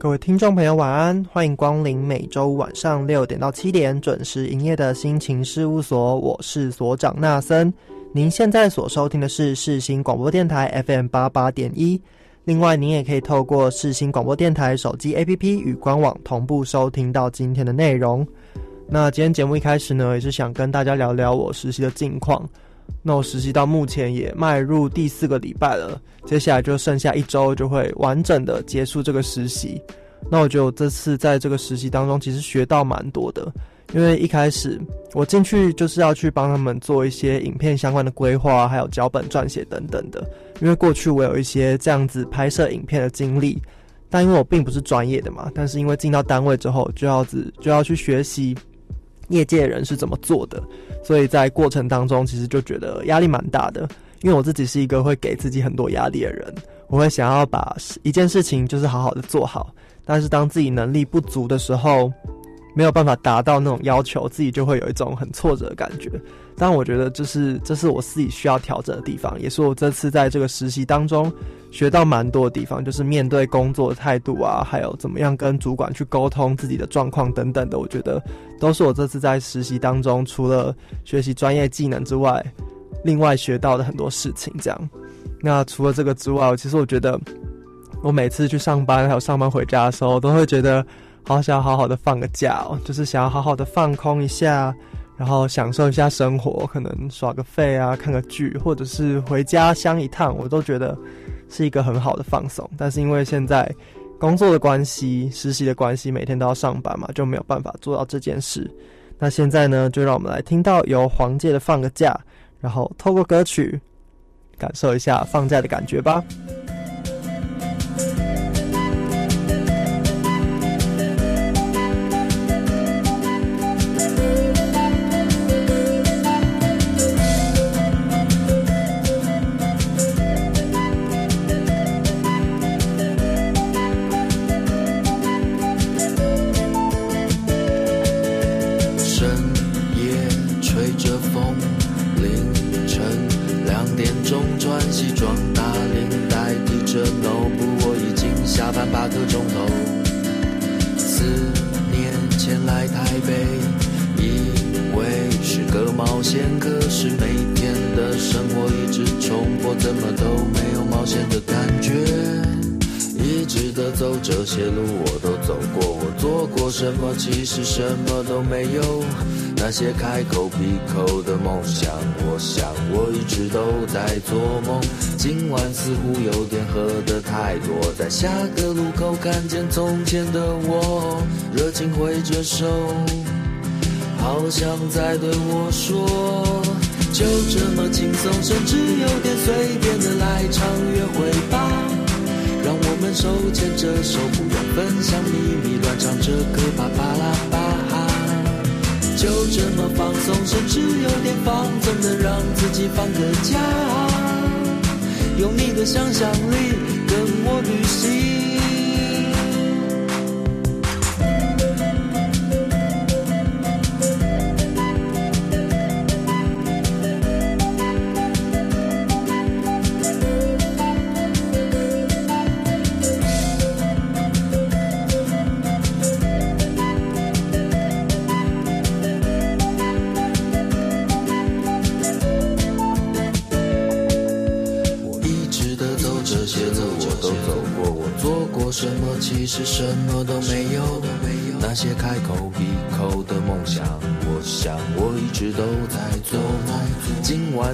各位听众朋友，晚安！欢迎光临每周晚上六点到七点准时营业的心情事务所，我是所长纳森。您现在所收听的是世新广播电台 FM 八八点一。另外，您也可以透过世新广播电台手机 APP 与官网同步收听到今天的内容。那今天节目一开始呢，也是想跟大家聊聊我实习的近况。那我实习到目前也迈入第四个礼拜了，接下来就剩下一周就会完整的结束这个实习。那我觉得我这次在这个实习当中，其实学到蛮多的，因为一开始我进去就是要去帮他们做一些影片相关的规划，还有脚本撰写等等的。因为过去我有一些这样子拍摄影片的经历，但因为我并不是专业的嘛，但是因为进到单位之后，就要子就要去学习。业界人是怎么做的？所以在过程当中，其实就觉得压力蛮大的。因为我自己是一个会给自己很多压力的人，我会想要把一件事情就是好好的做好。但是当自己能力不足的时候，没有办法达到那种要求，自己就会有一种很挫折的感觉。但我觉得这是这是我自己需要调整的地方，也是我这次在这个实习当中学到蛮多的地方，就是面对工作的态度啊，还有怎么样跟主管去沟通自己的状况等等的，我觉得都是我这次在实习当中除了学习专业技能之外，另外学到的很多事情。这样，那除了这个之外，其实我觉得我每次去上班还有上班回家的时候，都会觉得好想要好好的放个假哦，就是想要好好的放空一下。然后享受一下生活，可能耍个废啊，看个剧，或者是回家乡一趟，我都觉得是一个很好的放松。但是因为现在工作的关系、实习的关系，每天都要上班嘛，就没有办法做到这件事。那现在呢，就让我们来听到由黄玠的《放个假》，然后透过歌曲感受一下放假的感觉吧。其实什么都没有，那些开口闭口的梦想，我想我一直都在做梦。今晚似乎有点喝得太多，在下个路口看见从前的我，热情挥着手，好像在对我说，就这么轻松，甚至有点随便的来场约会吧。让我们手牵着手，不用分享秘密，乱唱着歌，啪啪啦吧。就这么放松，甚至有点放纵的让自己放个假，用你的想象力跟我旅行。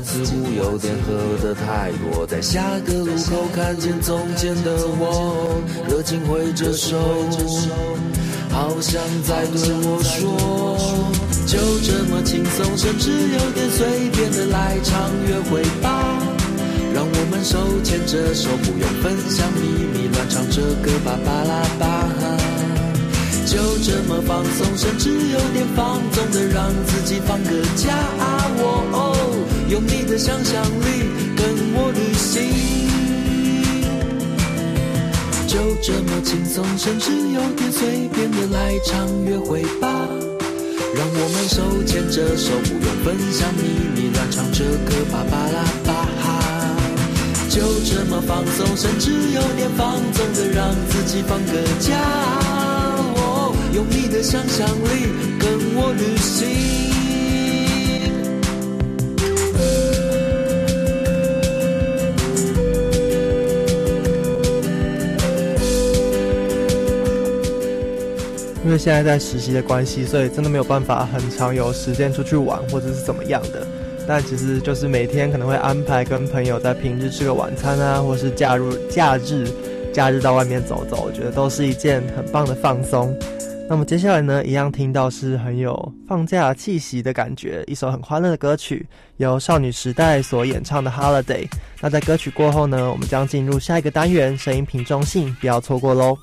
似乎有点喝得太多，在下个路口看见从前的我，热情挥着手，好像在对我说，就这么轻松，甚至有点随便的来场约会吧。让我们手牵着手，不用分享秘密，乱唱着歌，吧巴拉巴。就这么放松，甚至有点放纵的让自己放个假。我哦用你的想象力跟我旅行，就这么轻松，甚至有点随便的来场约会吧。让我们手牵着手，不用分享秘密，乱唱着歌，巴巴拉巴哈。就这么放松，甚至有点放纵的让自己放个假。哦用你的想象力跟我旅行。因为现在在实习的关系，所以真的没有办法很长有时间出去玩或者是怎么样的。但其实就是每天可能会安排跟朋友在平日吃个晚餐啊，或是假日假日假日到外面走走，我觉得都是一件很棒的放松。那么接下来呢，一样听到是很有放假气息的感觉，一首很欢乐的歌曲，由少女时代所演唱的《Holiday》。那在歌曲过后呢，我们将进入下一个单元——声音品中性，不要错过喽。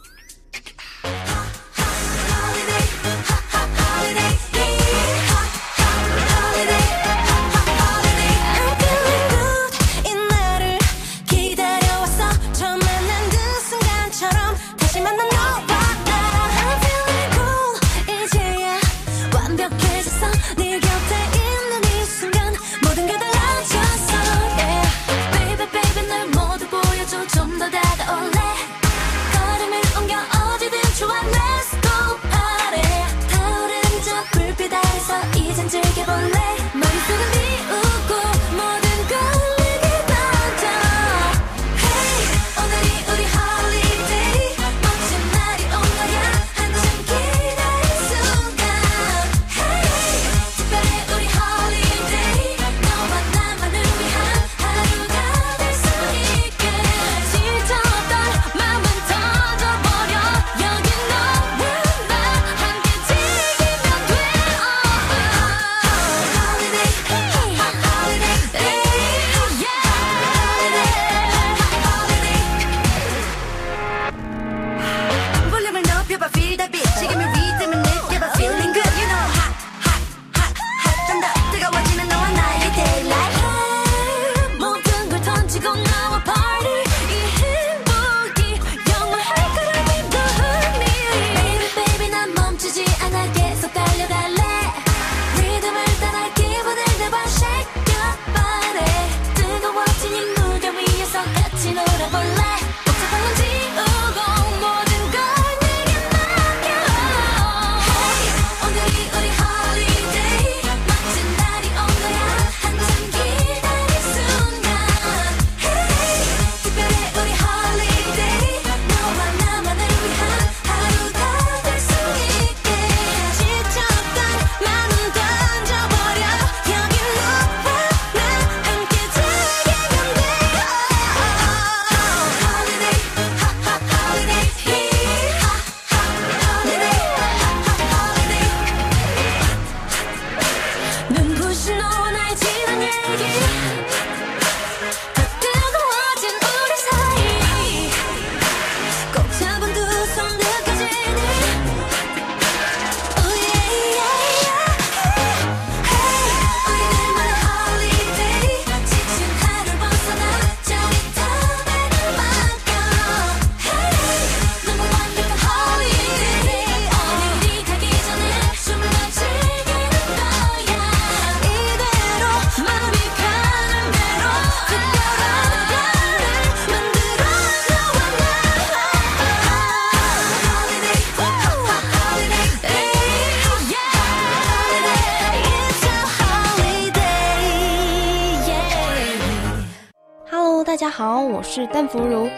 好，我是邓福如。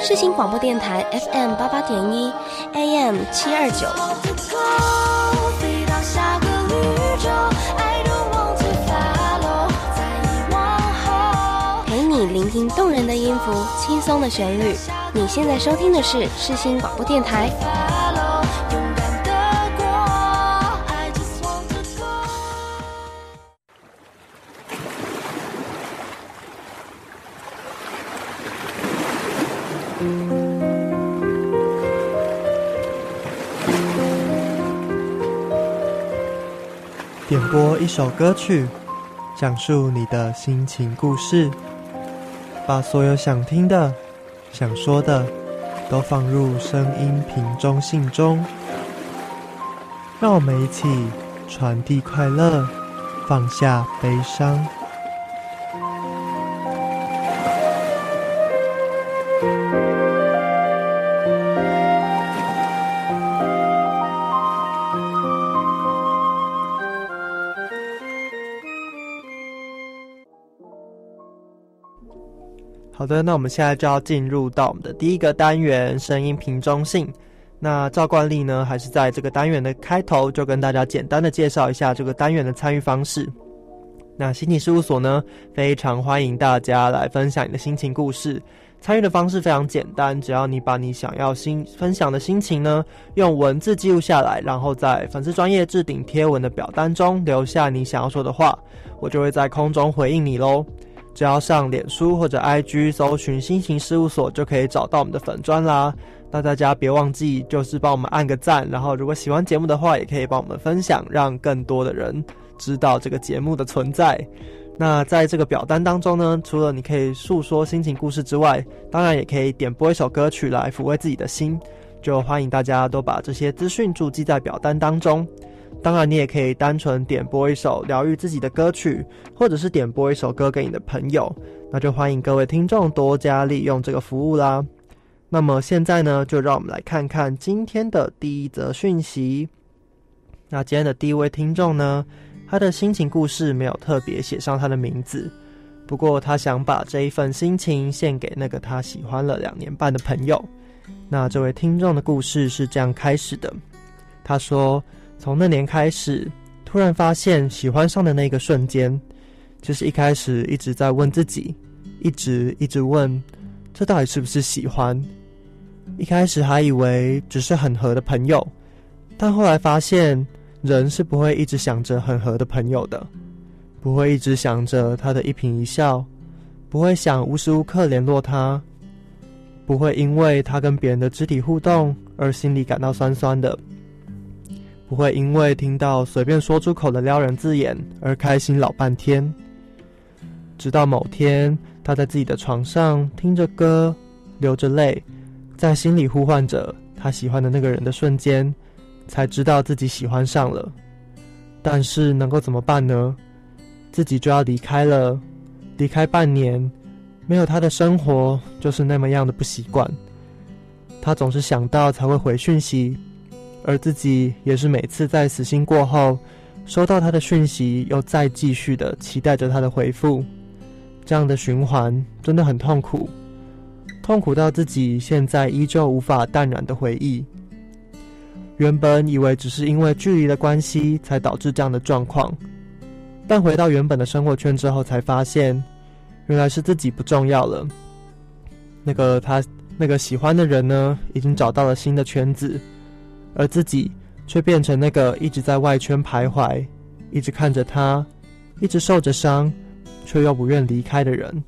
世新广播电台 FM 八八点一，AM 七二九。陪你聆听动人的音符，轻松的旋律。你现在收听的是世新广播电台。播一首歌曲，讲述你的心情故事，把所有想听的、想说的都放入声音瓶中信中，让我们一起传递快乐，放下悲伤。好的，那我们现在就要进入到我们的第一个单元——声音瓶中性。那照惯例呢，还是在这个单元的开头就跟大家简单的介绍一下这个单元的参与方式。那心情事务所呢，非常欢迎大家来分享你的心情故事。参与的方式非常简单，只要你把你想要心分享的心情呢，用文字记录下来，然后在粉丝专业置顶贴文的表单中留下你想要说的话，我就会在空中回应你喽。只要上脸书或者 IG 搜寻“心情事务所”，就可以找到我们的粉砖啦。那大家别忘记，就是帮我们按个赞，然后如果喜欢节目的话，也可以帮我们分享，让更多的人知道这个节目的存在。那在这个表单当中呢，除了你可以诉说心情故事之外，当然也可以点播一首歌曲来抚慰自己的心。就欢迎大家都把这些资讯注记在表单当中。当然，你也可以单纯点播一首疗愈自己的歌曲，或者是点播一首歌给你的朋友。那就欢迎各位听众多加利用这个服务啦。那么现在呢，就让我们来看看今天的第一则讯息。那今天的第一位听众呢，他的心情故事没有特别写上他的名字，不过他想把这一份心情献给那个他喜欢了两年半的朋友。那这位听众的故事是这样开始的，他说。从那年开始，突然发现喜欢上的那个瞬间，就是一开始一直在问自己，一直一直问，这到底是不是喜欢？一开始还以为只是很合的朋友，但后来发现，人是不会一直想着很合的朋友的，不会一直想着他的一颦一笑，不会想无时无刻联络他，不会因为他跟别人的肢体互动而心里感到酸酸的。不会因为听到随便说出口的撩人字眼而开心老半天，直到某天他在自己的床上听着歌，流着泪，在心里呼唤着他喜欢的那个人的瞬间，才知道自己喜欢上了。但是能够怎么办呢？自己就要离开了，离开半年，没有他的生活就是那么样的不习惯。他总是想到才会回讯息。而自己也是每次在死心过后，收到他的讯息，又再继续的期待着他的回复，这样的循环真的很痛苦，痛苦到自己现在依旧无法淡然的回忆。原本以为只是因为距离的关系才导致这样的状况，但回到原本的生活圈之后，才发现原来是自己不重要了。那个他那个喜欢的人呢，已经找到了新的圈子。而自己却变成那个一直在外圈徘徊，一直看着他，一直受着伤，却又不愿离开的人。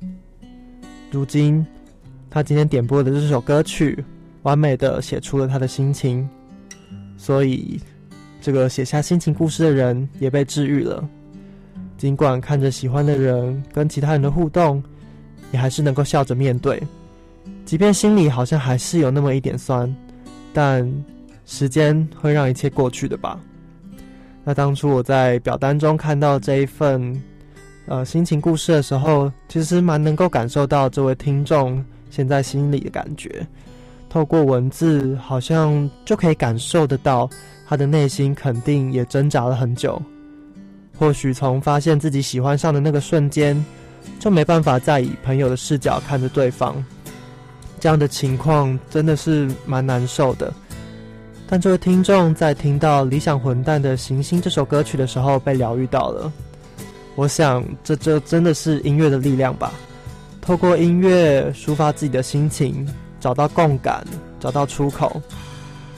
如今，他今天点播的这首歌曲，完美的写出了他的心情。所以，这个写下心情故事的人也被治愈了。尽管看着喜欢的人跟其他人的互动，也还是能够笑着面对，即便心里好像还是有那么一点酸，但。时间会让一切过去的吧。那当初我在表单中看到这一份呃心情故事的时候，其实蛮能够感受到这位听众现在心里的感觉。透过文字，好像就可以感受得到他的内心肯定也挣扎了很久。或许从发现自己喜欢上的那个瞬间，就没办法再以朋友的视角看着对方。这样的情况真的是蛮难受的。但这位听众在听到《理想混蛋的行星》这首歌曲的时候，被疗愈到了。我想，这这真的是音乐的力量吧？透过音乐抒发自己的心情，找到共感，找到出口。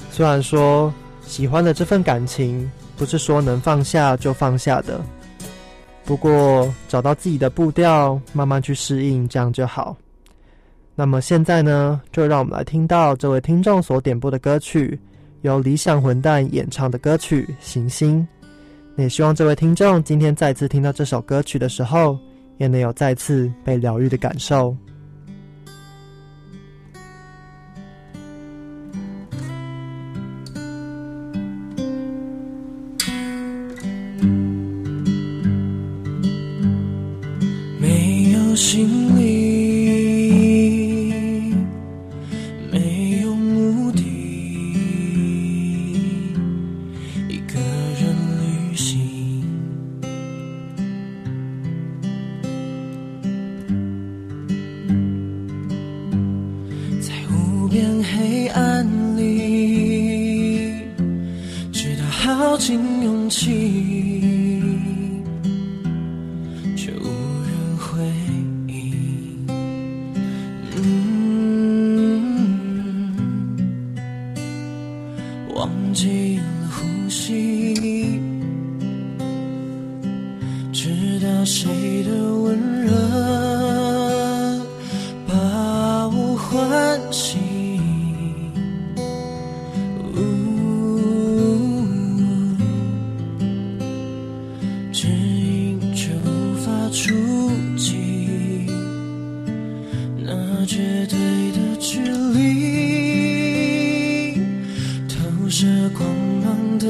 虽然说喜欢的这份感情不是说能放下就放下的，不过找到自己的步调，慢慢去适应，这样就好。那么现在呢，就让我们来听到这位听众所点播的歌曲，由理想混蛋演唱的歌曲《行星》。也希望这位听众今天再次听到这首歌曲的时候，也能有再次被疗愈的感受。没有心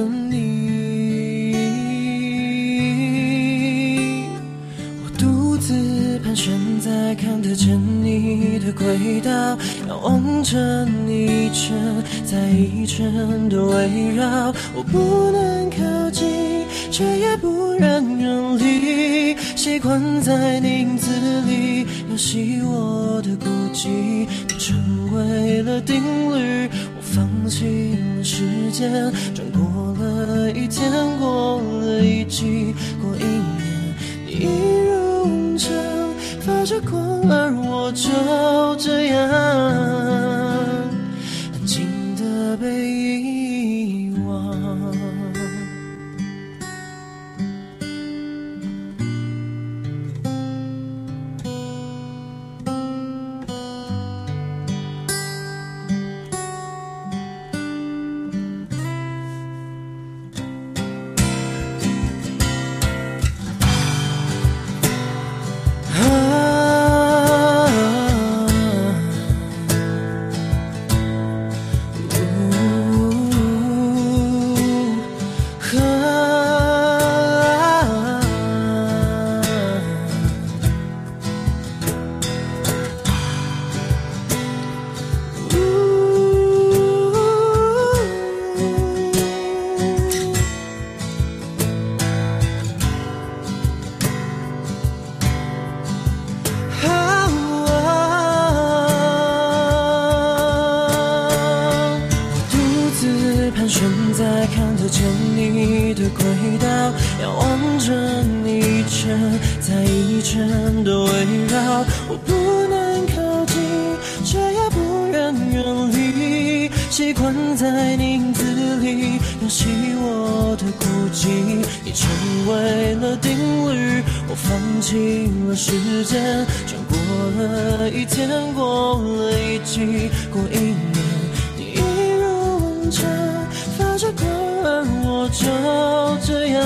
你，我独自盘旋在看得见你的轨道，仰望着你一圈再一圈的围绕，我不能靠近。却也不愿远离，习惯在你影子里游戏我的孤寂，你成为了定律，我放弃了时间，一天，过了一季，过一年，你一如往常发着光，而我就这样。愿远离，习惯在你影子里游戏我的孤寂。你成为了定律，我放弃了时间，转过了一天，过了一季，过一年。你一如往常发着光，而我就这样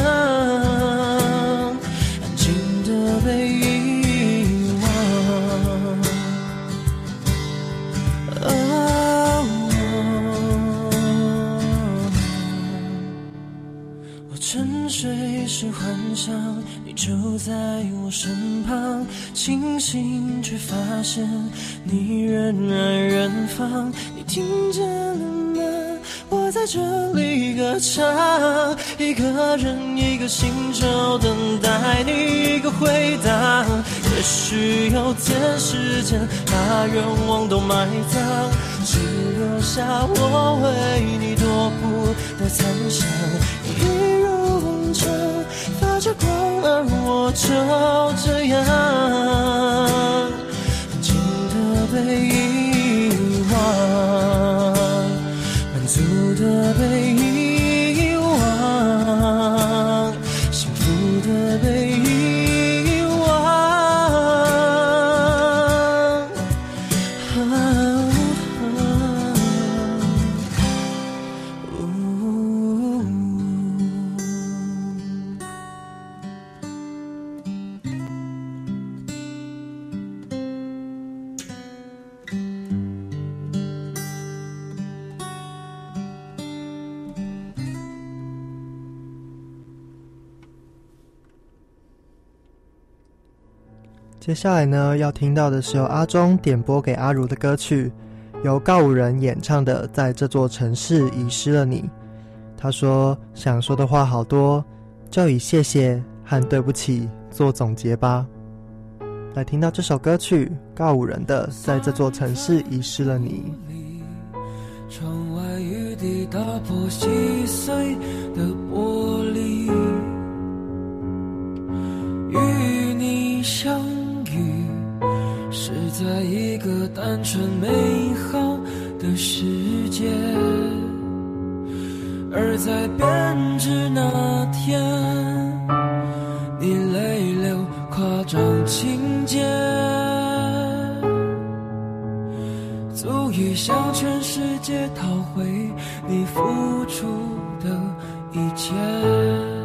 在我身旁，清醒却发现你仍然远方。你听见了吗？我在这里歌唱，一个人一个星球等待你一个回答。也许有天时间把愿望都埋葬，只留下我为你踱步的残响。而我就这样。接下来呢，要听到的是由阿忠点播给阿如的歌曲，由告五人演唱的《在这座城市遗失了你》。他说想说的话好多，就以谢谢和对不起做总结吧。来听到这首歌曲，告五人的《在这座城市遗失了你》。窗外雨滴打破细碎的玻璃，与你相在一个单纯美好的世界，而在编织那天，你泪流夸张情节。足以向全世界讨回你付出的一切。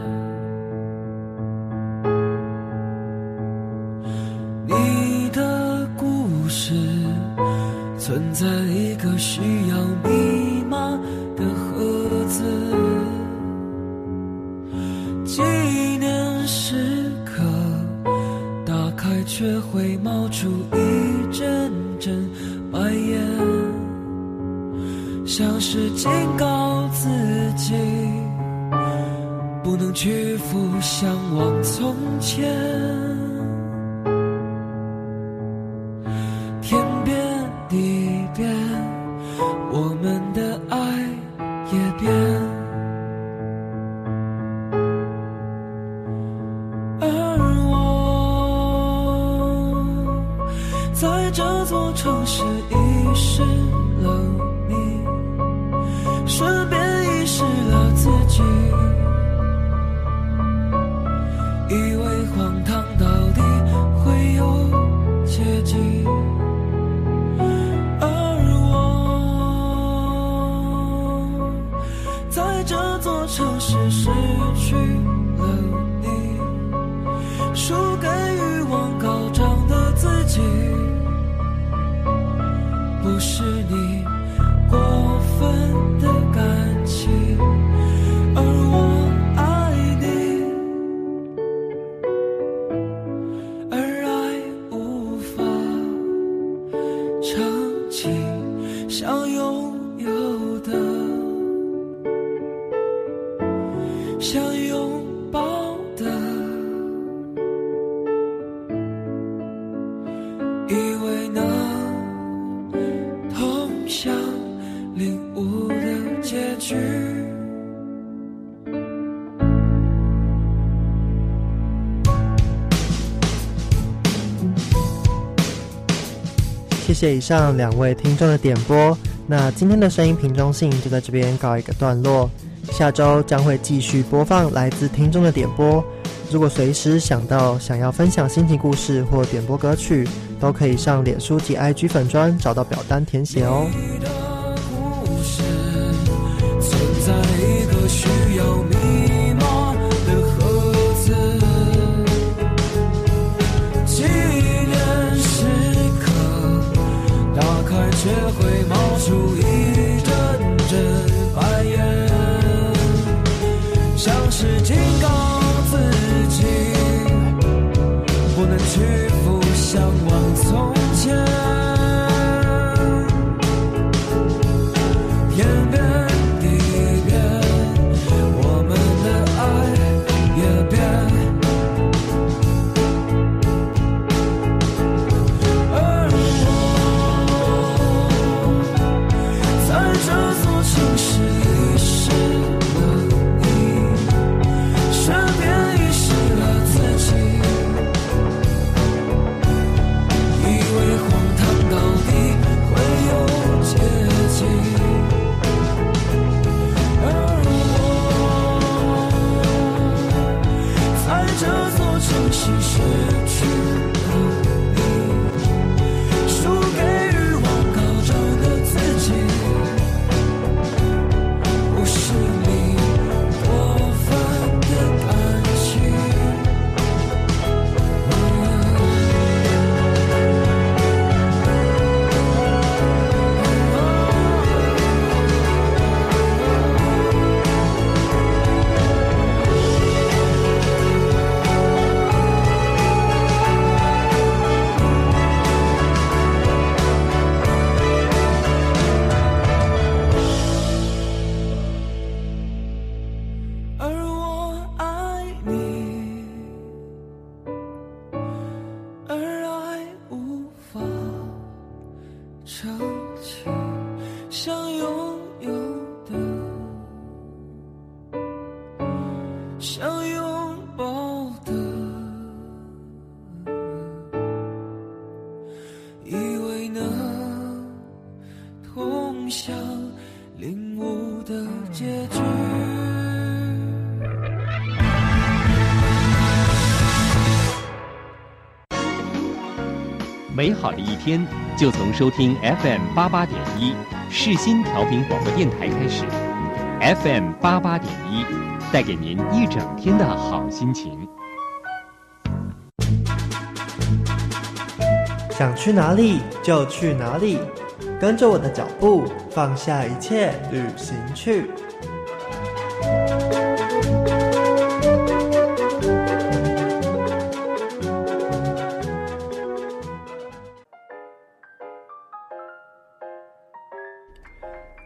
向往从前。天变地变，我们的爱也变。而我在这座城市。遗失了你，顺便以谢以上两位听众的点播。那今天的声音瓶中信就在这边告一个段落。下周将会继续播放来自听众的点播。如果随时想到想要分享心情故事或点播歌曲，都可以上脸书及 IG 粉砖找到表单填写哦。像是警告自己不能屈服，向往从以为能通向领悟的结局。美好的一天就从收听 FM 八八点一世新调频广播电台开始，FM 八八点一带给您一整天的好心情。想去哪里就去哪里，跟着我的脚步，放下一切，旅行去。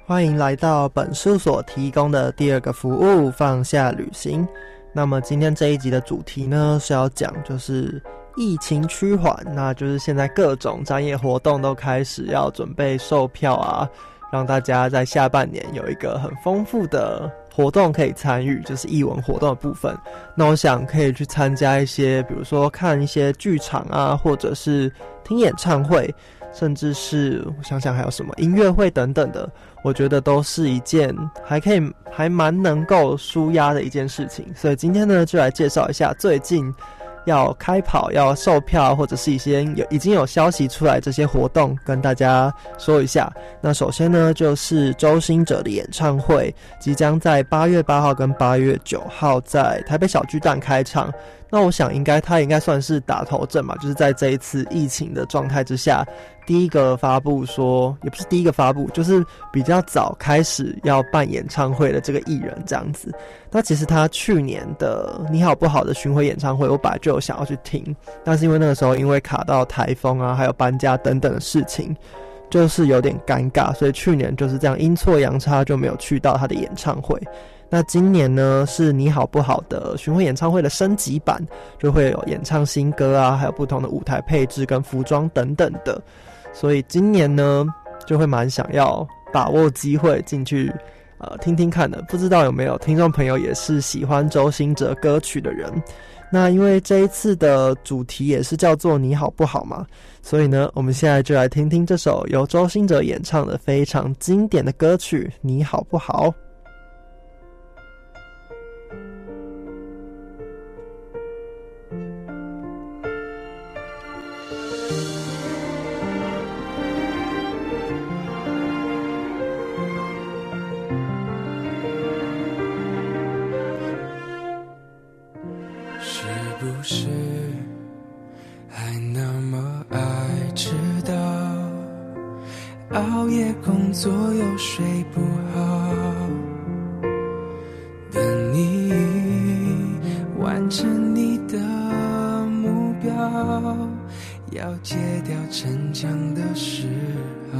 欢迎来到本事所提供的第二个服务——放下旅行。那么今天这一集的主题呢，是要讲就是疫情趋缓，那就是现在各种展业活动都开始要准备售票啊，让大家在下半年有一个很丰富的活动可以参与，就是艺文活动的部分。那我想可以去参加一些，比如说看一些剧场啊，或者是听演唱会。甚至是我想想还有什么音乐会等等的，我觉得都是一件还可以还蛮能够舒压的一件事情。所以今天呢，就来介绍一下最近要开跑、要售票或者是一些有已经有消息出来这些活动，跟大家说一下。那首先呢，就是周星哲的演唱会即将在八月八号跟八月九号在台北小巨蛋开场。那我想应该他应该算是打头阵嘛，就是在这一次疫情的状态之下。第一个发布说，也不是第一个发布，就是比较早开始要办演唱会的这个艺人这样子。那其实他去年的《你好不好》的巡回演唱会，我本来就有想要去听，但是因为那个时候因为卡到台风啊，还有搬家等等的事情，就是有点尴尬，所以去年就是这样阴错阳差就没有去到他的演唱会。那今年呢，是你好不好的巡回演唱会的升级版，就会有演唱新歌啊，还有不同的舞台配置跟服装等等的。所以今年呢，就会蛮想要把握机会进去，呃，听听看的。不知道有没有听众朋友也是喜欢周兴哲歌曲的人？那因为这一次的主题也是叫做“你好不好”嘛，所以呢，我们现在就来听听这首由周兴哲演唱的非常经典的歌曲《你好不好》。熬夜工作又睡不好，等你完成你的目标，要戒掉逞强的时候，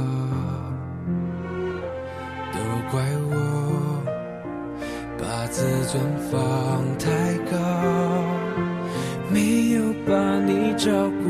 都怪我把自尊放太高，没有把你照顾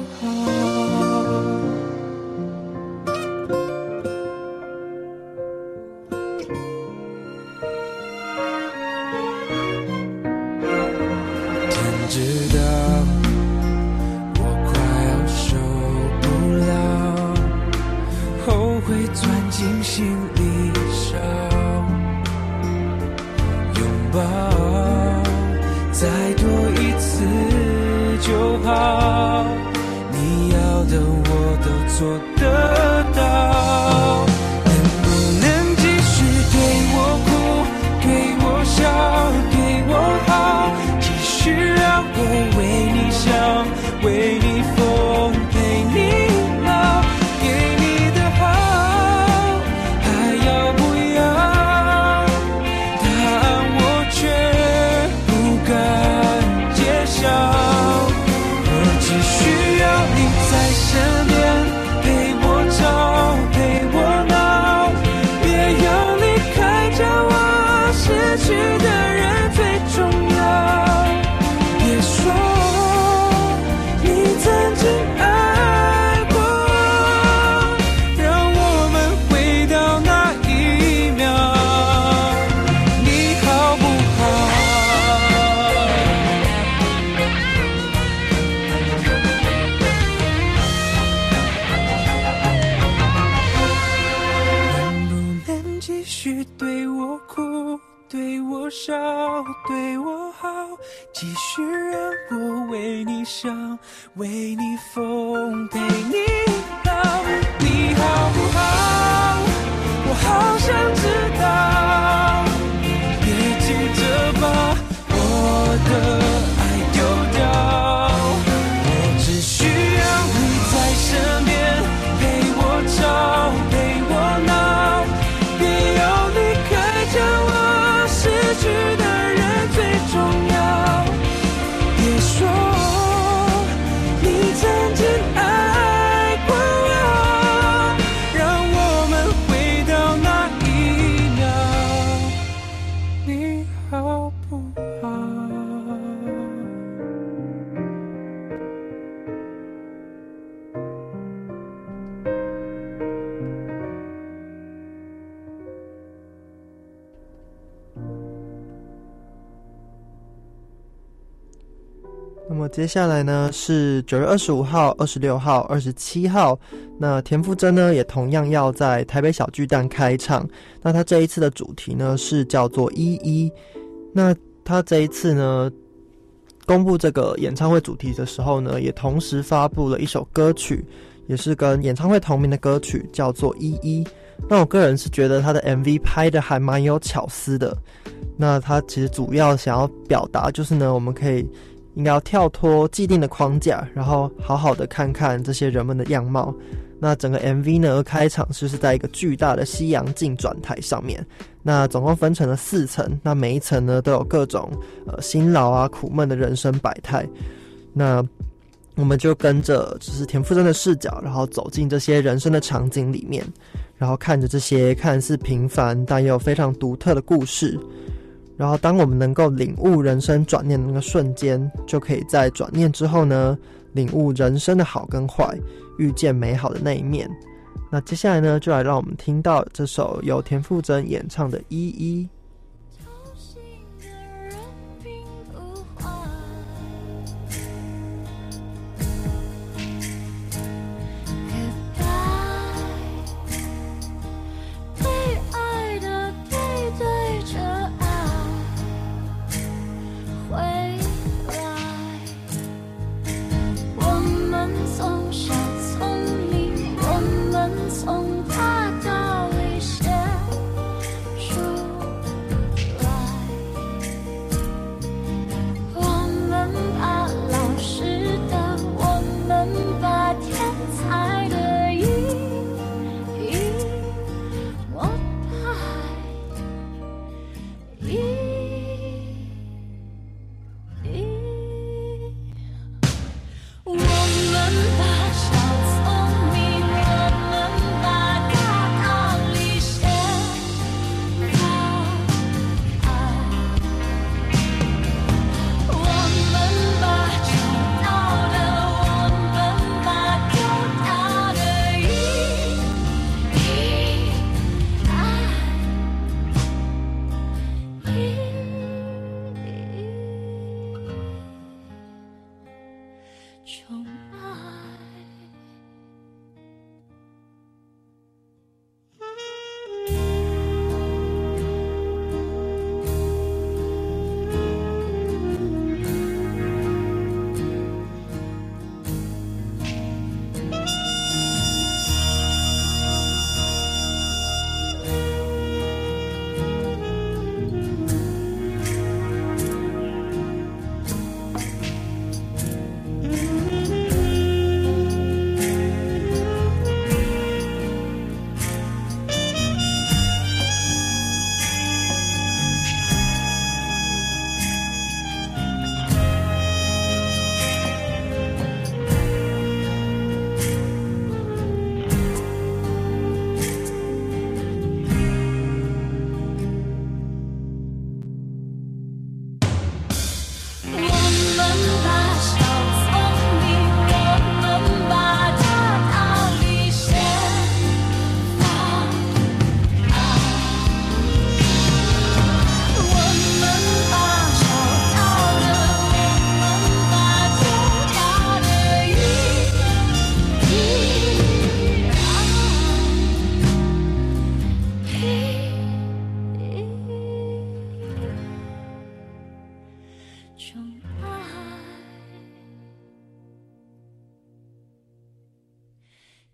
我接下来呢是九月二十五号、二十六号、二十七号，那田馥甄呢也同样要在台北小巨蛋开唱。那他这一次的主题呢是叫做“一一”。那他这一次呢公布这个演唱会主题的时候呢，也同时发布了一首歌曲，也是跟演唱会同名的歌曲，叫做《一一》。那我个人是觉得他的 MV 拍的还蛮有巧思的。那他其实主要想要表达就是呢，我们可以应该要跳脱既定的框架，然后好好的看看这些人们的样貌。那整个 MV 呢，开场就是在一个巨大的西洋镜转台上面，那总共分成了四层，那每一层呢都有各种呃辛劳啊、苦闷的人生百态。那我们就跟着就是田馥甄的视角，然后走进这些人生的场景里面，然后看着这些看似平凡但又非常独特的故事。然后，当我们能够领悟人生转念的那个瞬间，就可以在转念之后呢，领悟人生的好跟坏，遇见美好的那一面。那接下来呢，就来让我们听到这首由田馥甄演唱的《依依》。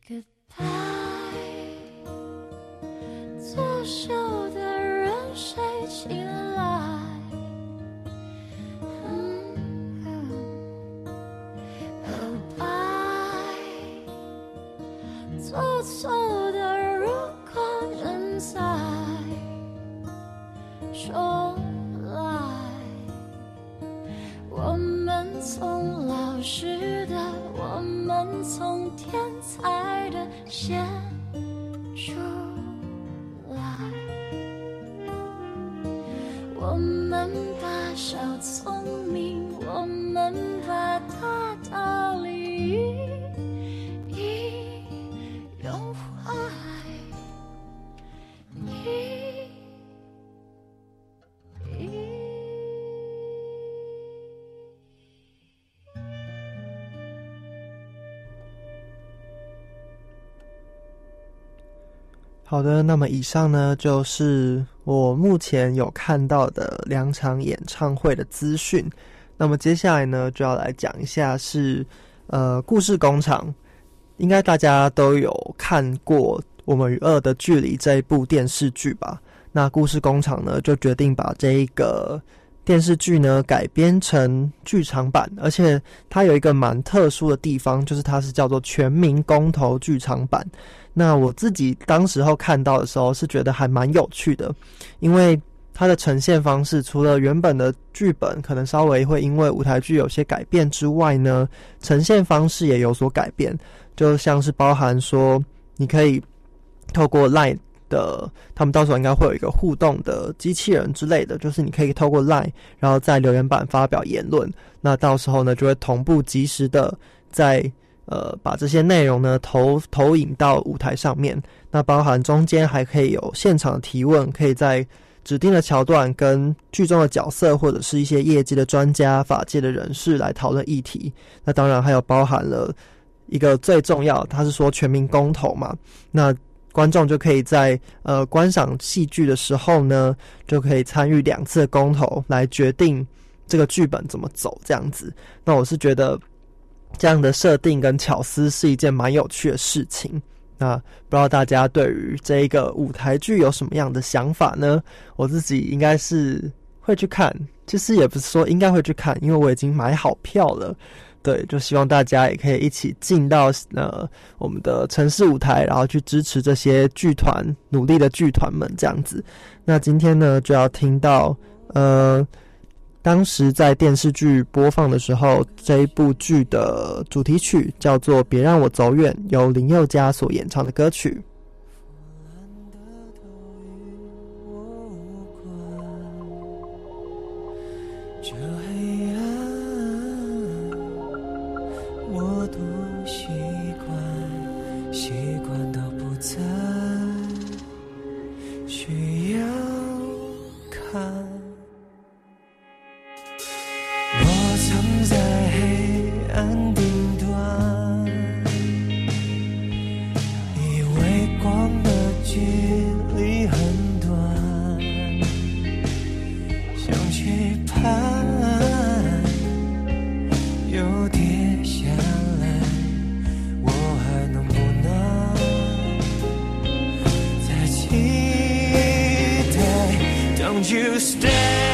作好的，那么以上呢就是我目前有看到的两场演唱会的资讯。那么接下来呢，就要来讲一下是呃故事工厂，应该大家都有看过《我们与恶的距离》这一部电视剧吧？那故事工厂呢，就决定把这一个电视剧呢改编成剧场版，而且它有一个蛮特殊的地方，就是它是叫做全民公投剧场版。那我自己当时候看到的时候是觉得还蛮有趣的，因为它的呈现方式除了原本的剧本可能稍微会因为舞台剧有些改变之外呢，呈现方式也有所改变，就像是包含说你可以透过 Line 的，他们到时候应该会有一个互动的机器人之类的，就是你可以透过 Line，然后在留言板发表言论，那到时候呢就会同步及时的在。呃，把这些内容呢投投影到舞台上面，那包含中间还可以有现场的提问，可以在指定的桥段跟剧中的角色或者是一些业界的专家、法界的人士来讨论议题。那当然还有包含了一个最重要，他是说全民公投嘛，那观众就可以在呃观赏戏剧的时候呢，就可以参与两次公投来决定这个剧本怎么走这样子。那我是觉得。这样的设定跟巧思是一件蛮有趣的事情。那不知道大家对于这一个舞台剧有什么样的想法呢？我自己应该是会去看，其实也不是说应该会去看，因为我已经买好票了。对，就希望大家也可以一起进到呃我们的城市舞台，然后去支持这些剧团努力的剧团们这样子。那今天呢，就要听到呃。当时在电视剧播放的时候，这一部剧的主题曲叫做《别让我走远》，由林宥嘉所演唱的歌曲。又跌下来，我还能不能再期待？Don't you stay？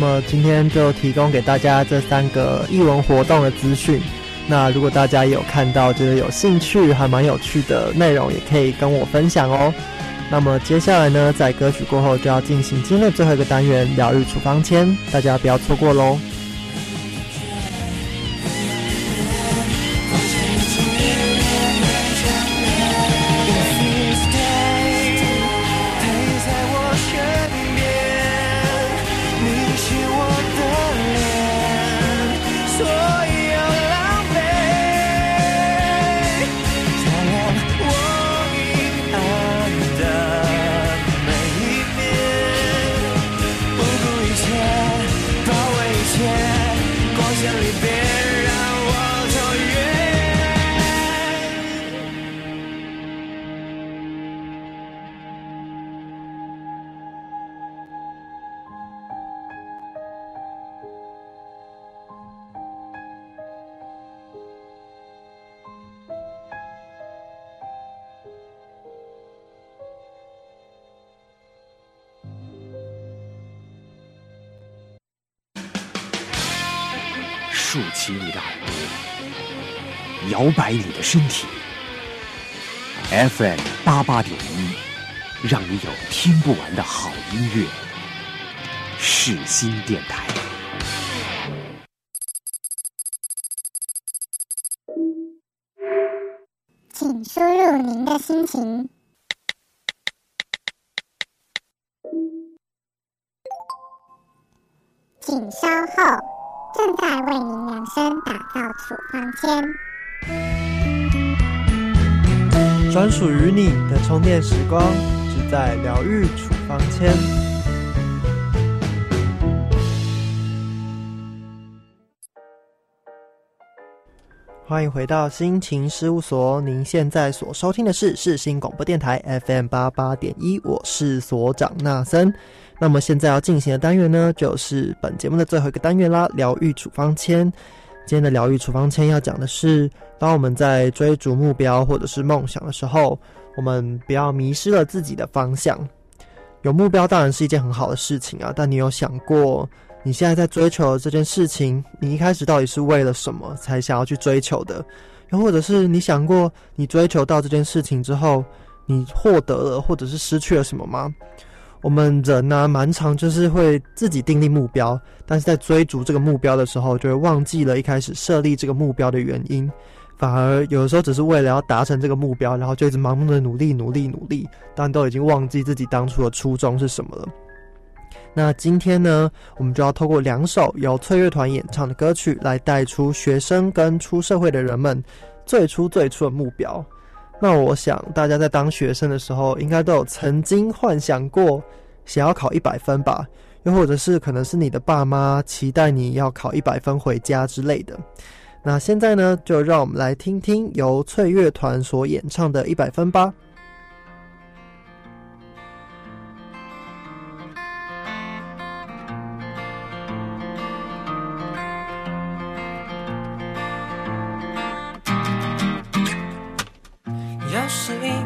那么今天就提供给大家这三个艺文活动的资讯。那如果大家有看到觉得有兴趣还蛮有趣的内容，也可以跟我分享哦。那么接下来呢，在歌曲过后就要进行今天的最后一个单元——疗愈处方签，大家不要错过喽。竖摇摆你的身体。FM 八八点一，让你有听不完的好音乐。世新电台。请输入您的心情。请稍后，正在为您量身打造处方签。专属于你的充电时光，只在疗愈处方签。欢迎回到心情事务所，您现在所收听的是世新广播电台 FM 八八点一，我是所长纳森。那么现在要进行的单元呢，就是本节目的最后一个单元啦——疗愈处方签。今天的疗愈处方签要讲的是，当我们在追逐目标或者是梦想的时候，我们不要迷失了自己的方向。有目标当然是一件很好的事情啊，但你有想过，你现在在追求的这件事情，你一开始到底是为了什么才想要去追求的？又或者是你想过，你追求到这件事情之后，你获得了或者是失去了什么吗？我们人呢、蛮常就是会自己订立目标，但是在追逐这个目标的时候，就会忘记了一开始设立这个目标的原因，反而有的时候只是为了要达成这个目标，然后就一直盲目的努力、努力、努力，但都已经忘记自己当初的初衷是什么了。那今天呢，我们就要透过两首由翠乐团演唱的歌曲，来带出学生跟出社会的人们最初最初的目标。那我想，大家在当学生的时候，应该都有曾经幻想过想要考一百分吧？又或者是可能是你的爸妈期待你要考一百分回家之类的。那现在呢，就让我们来听听由翠乐团所演唱的《一百分》吧。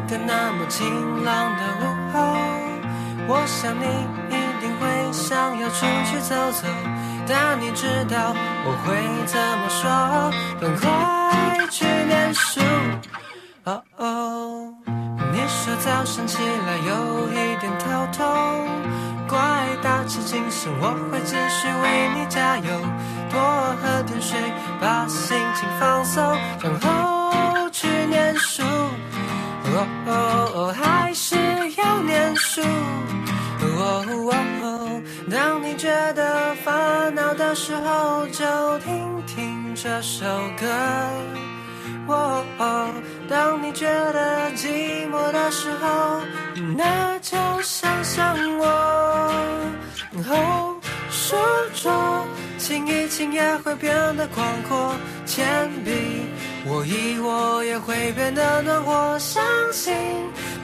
是一个那么晴朗的午后，我想你一定会想要出去走走，但你知道我会怎么说？赶快去念书。哦哦，你说早上起来有一点头痛，乖，打起精神，我会继续为你加油，多喝点水，把心情放松，然后去念书。哦哦哦，还是要念书。哦哦哦，当你觉得烦恼的时候，就听听这首歌。哦哦，当你觉得寂寞的时候，那就想想我。哦，书桌轻一轻也会变得广阔，铅笔我一我也会变得暖和。相信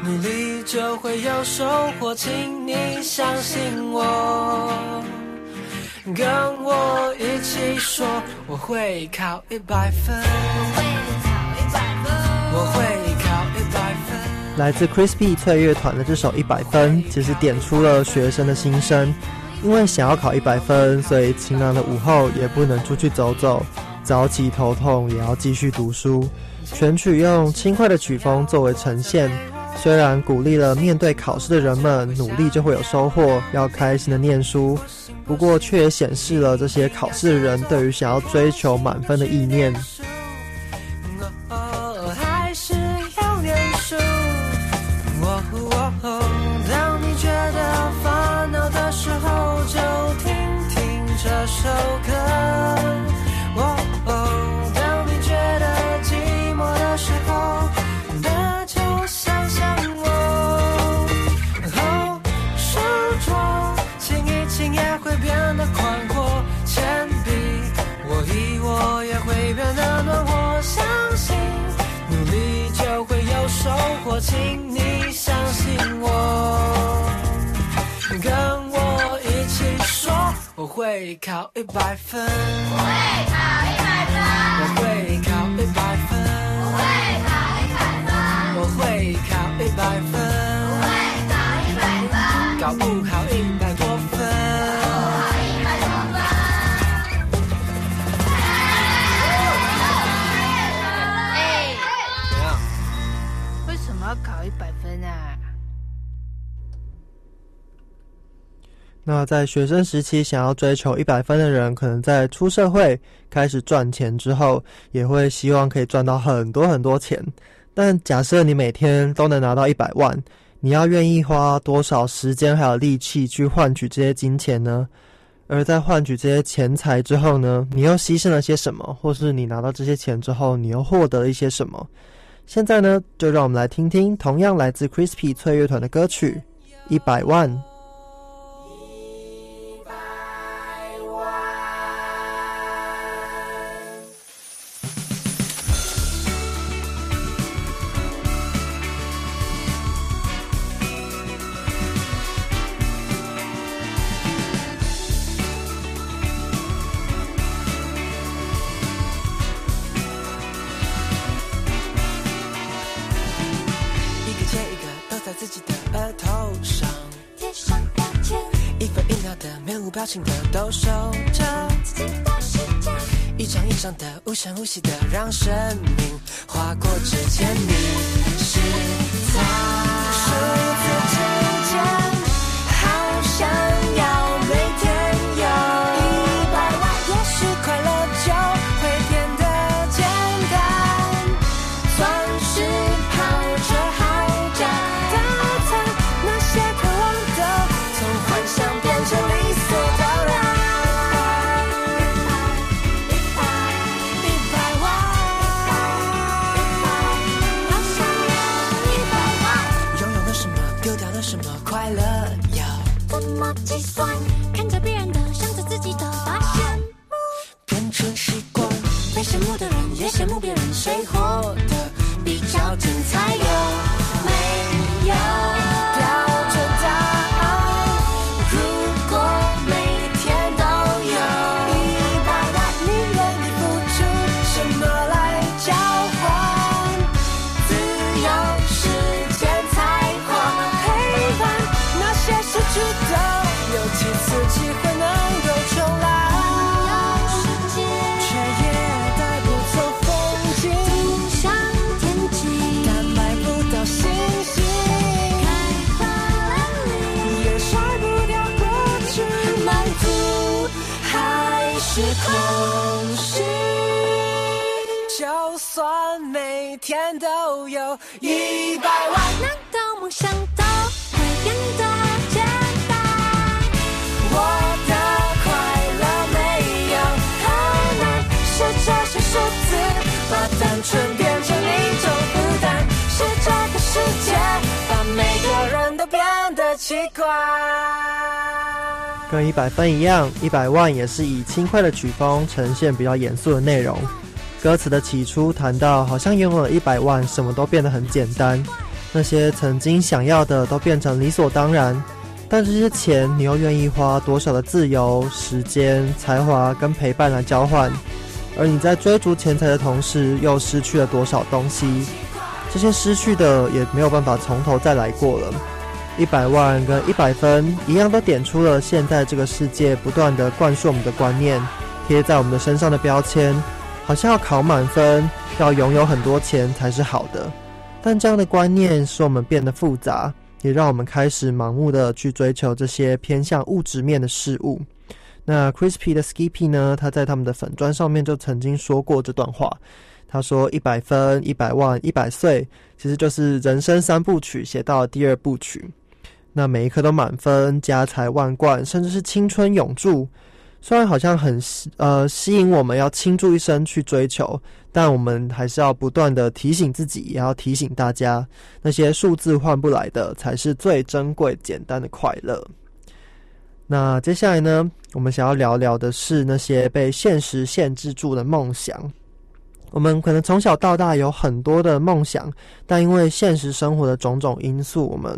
努力就会有收获，请你相信我。跟我一起说，我会考一百分。我会考一百分。来自 Crispy 翠乐团的这首《一百分》，其实点出了学生的心声。因为想要考一百分，所以晴朗的午后也不能出去走走，早起头痛也要继续读书。全曲用轻快的曲风作为呈现，虽然鼓励了面对考试的人们努力就会有收获，要开心的念书，不过却也显示了这些考试的人对于想要追求满分的意念。会考一百分，会考一百分，我会考一百分，会考一百分，我会考一百分，会考一百分，搞不好一百多分。哎，怎样？为什么要考一百分。啊？那在学生时期想要追求一百分的人，可能在出社会开始赚钱之后，也会希望可以赚到很多很多钱。但假设你每天都能拿到一百万，你要愿意花多少时间还有力气去换取这些金钱呢？而在换取这些钱财之后呢，你又牺牲了些什么？或是你拿到这些钱之后，你又获得了一些什么？现在呢，就让我们来听听同样来自 Crispy 脆乐团的歌曲《一百万》。心的都守着，自己的世界，一张一张的无声无息的让生命划过指尖，你是在数字之间，好想要跟一百分一样，一百万也是以轻快的曲风呈现比较严肃的内容。歌词的起初谈到，好像拥有了一百万，什么都变得很简单，那些曾经想要的都变成理所当然。但这些钱，你又愿意花多少的自由、时间、才华跟陪伴来交换？而你在追逐钱财的同时，又失去了多少东西？这些失去的也没有办法从头再来过了。一百万跟一百分一样，都点出了现在这个世界不断的灌输我们的观念，贴在我们的身上的标签，好像要考满分，要拥有很多钱才是好的。但这样的观念使我们变得复杂，也让我们开始盲目的去追求这些偏向物质面的事物。那 Crispy 的 Skippy 呢？他在他们的粉砖上面就曾经说过这段话。他说：“一百分、一百万、一百岁，其实就是人生三部曲写到第二部曲。那每一科都满分，家财万贯，甚至是青春永驻。虽然好像很呃吸引我们要倾注一生去追求，但我们还是要不断的提醒自己，也要提醒大家，那些数字换不来的，才是最珍贵、简单的快乐。那接下来呢，我们想要聊聊的是那些被现实限制住的梦想。”我们可能从小到大有很多的梦想，但因为现实生活的种种因素，我们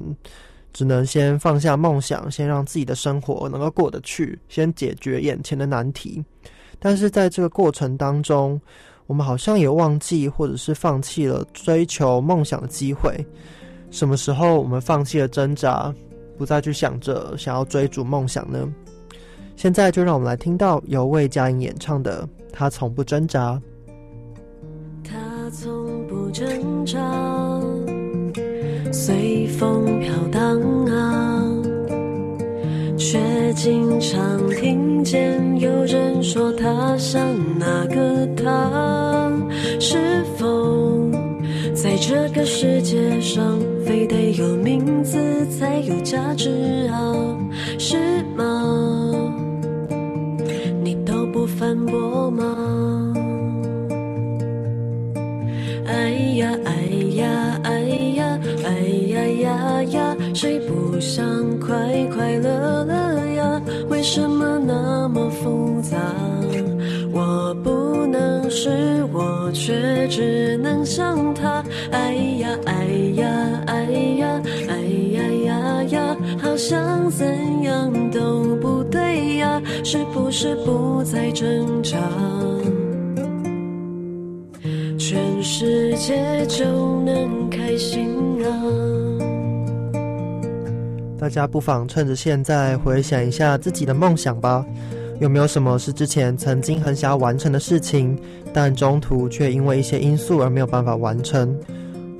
只能先放下梦想，先让自己的生活能够过得去，先解决眼前的难题。但是在这个过程当中，我们好像也忘记或者是放弃了追求梦想的机会。什么时候我们放弃了挣扎，不再去想着想要追逐梦想呢？现在就让我们来听到由魏佳莹演唱的《他从不挣扎》。他从不挣扎，随风飘荡啊，却经常听见有人说他像那个他。是否在这个世界上，非得有名字才有价值啊？是吗？你都不反驳吗？谁不想快快乐乐呀？为什么那么复杂？我不能是我，却只能像他。哎呀哎呀哎呀哎呀呀呀，好像怎样都不对呀，是不是不再挣扎？全世界就能开心啊！大家不妨趁着现在回想一下自己的梦想吧。有没有什么是之前曾经很想要完成的事情，但中途却因为一些因素而没有办法完成？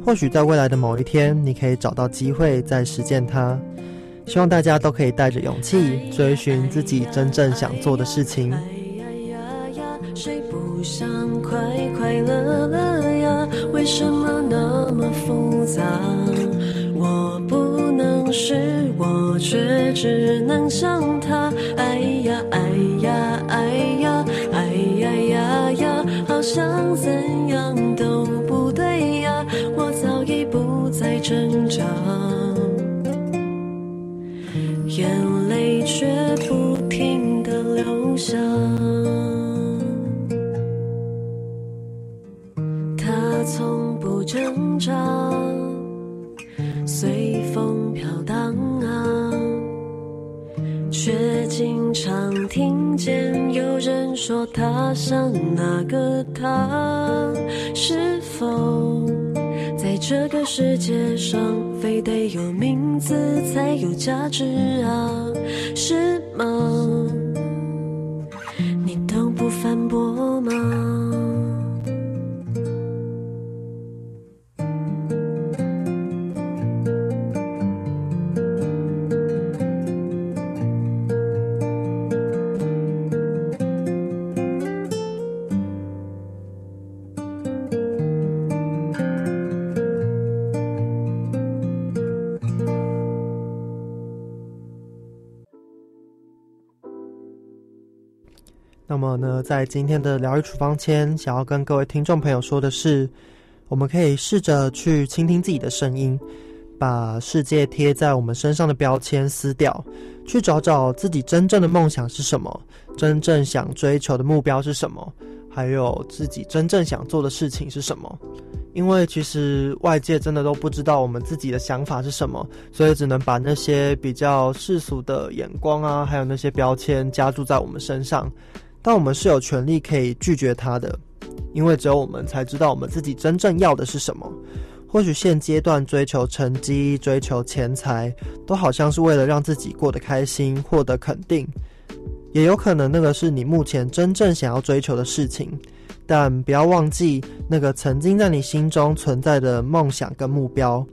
或许在未来的某一天，你可以找到机会再实践它。希望大家都可以带着勇气，追寻自己真正想做的事情。想快快乐乐呀，为什么那么复杂？我不是我，却只能像他。哎呀哎呀哎呀哎呀呀呀，好像怎样都不对呀，我早已不再挣扎，眼泪却不停的流下。他从不挣扎，说他像那个他。是否在这个世界上，非得有名字才有价值啊？是吗？你都不反驳吗？么呢，在今天的疗愈处方签，想要跟各位听众朋友说的是，我们可以试着去倾听自己的声音，把世界贴在我们身上的标签撕掉，去找找自己真正的梦想是什么，真正想追求的目标是什么，还有自己真正想做的事情是什么。因为其实外界真的都不知道我们自己的想法是什么，所以只能把那些比较世俗的眼光啊，还有那些标签加注在我们身上。但我们是有权利可以拒绝他的，因为只有我们才知道我们自己真正要的是什么。或许现阶段追求成绩、追求钱财，都好像是为了让自己过得开心、获得肯定，也有可能那个是你目前真正想要追求的事情。但不要忘记那个曾经在你心中存在的梦想跟目标。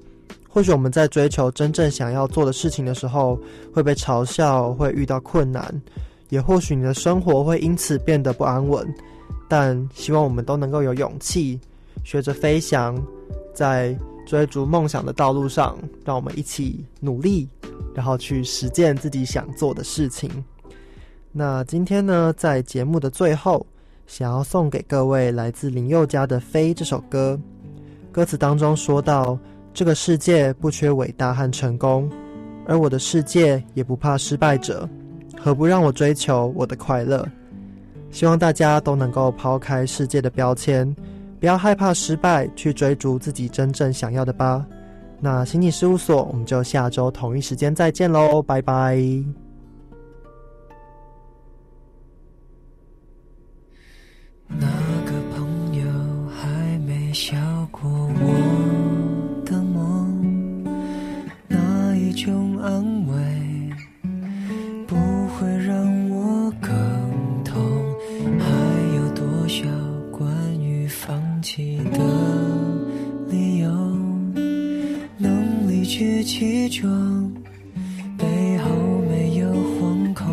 或许我们在追求真正想要做的事情的时候，会被嘲笑，会遇到困难，也或许你的生活会因此变得不安稳。但希望我们都能够有勇气，学着飞翔，在追逐梦想的道路上，让我们一起努力，然后去实践自己想做的事情。那今天呢，在节目的最后，想要送给各位来自林宥嘉的《飞》这首歌。歌词当中说到：“这个世界不缺伟大和成功，而我的世界也不怕失败者，何不让我追求我的快乐？”希望大家都能够抛开世界的标签，不要害怕失败，去追逐自己真正想要的吧。那心理事务所，我们就下周同一时间再见喽，拜拜。直气壮，背后没有惶恐。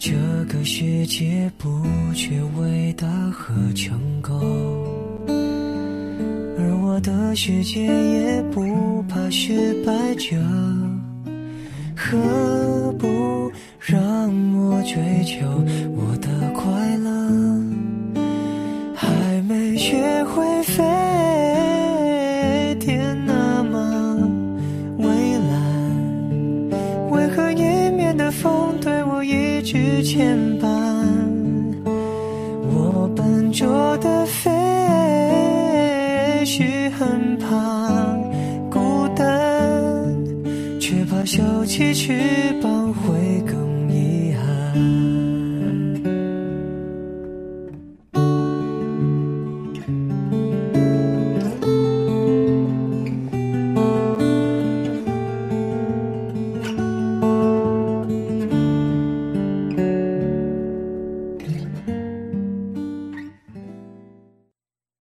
这个世界不缺伟大和成功，而我的世界也不怕失败者。何不让我追求我的快乐？我修，起翅膀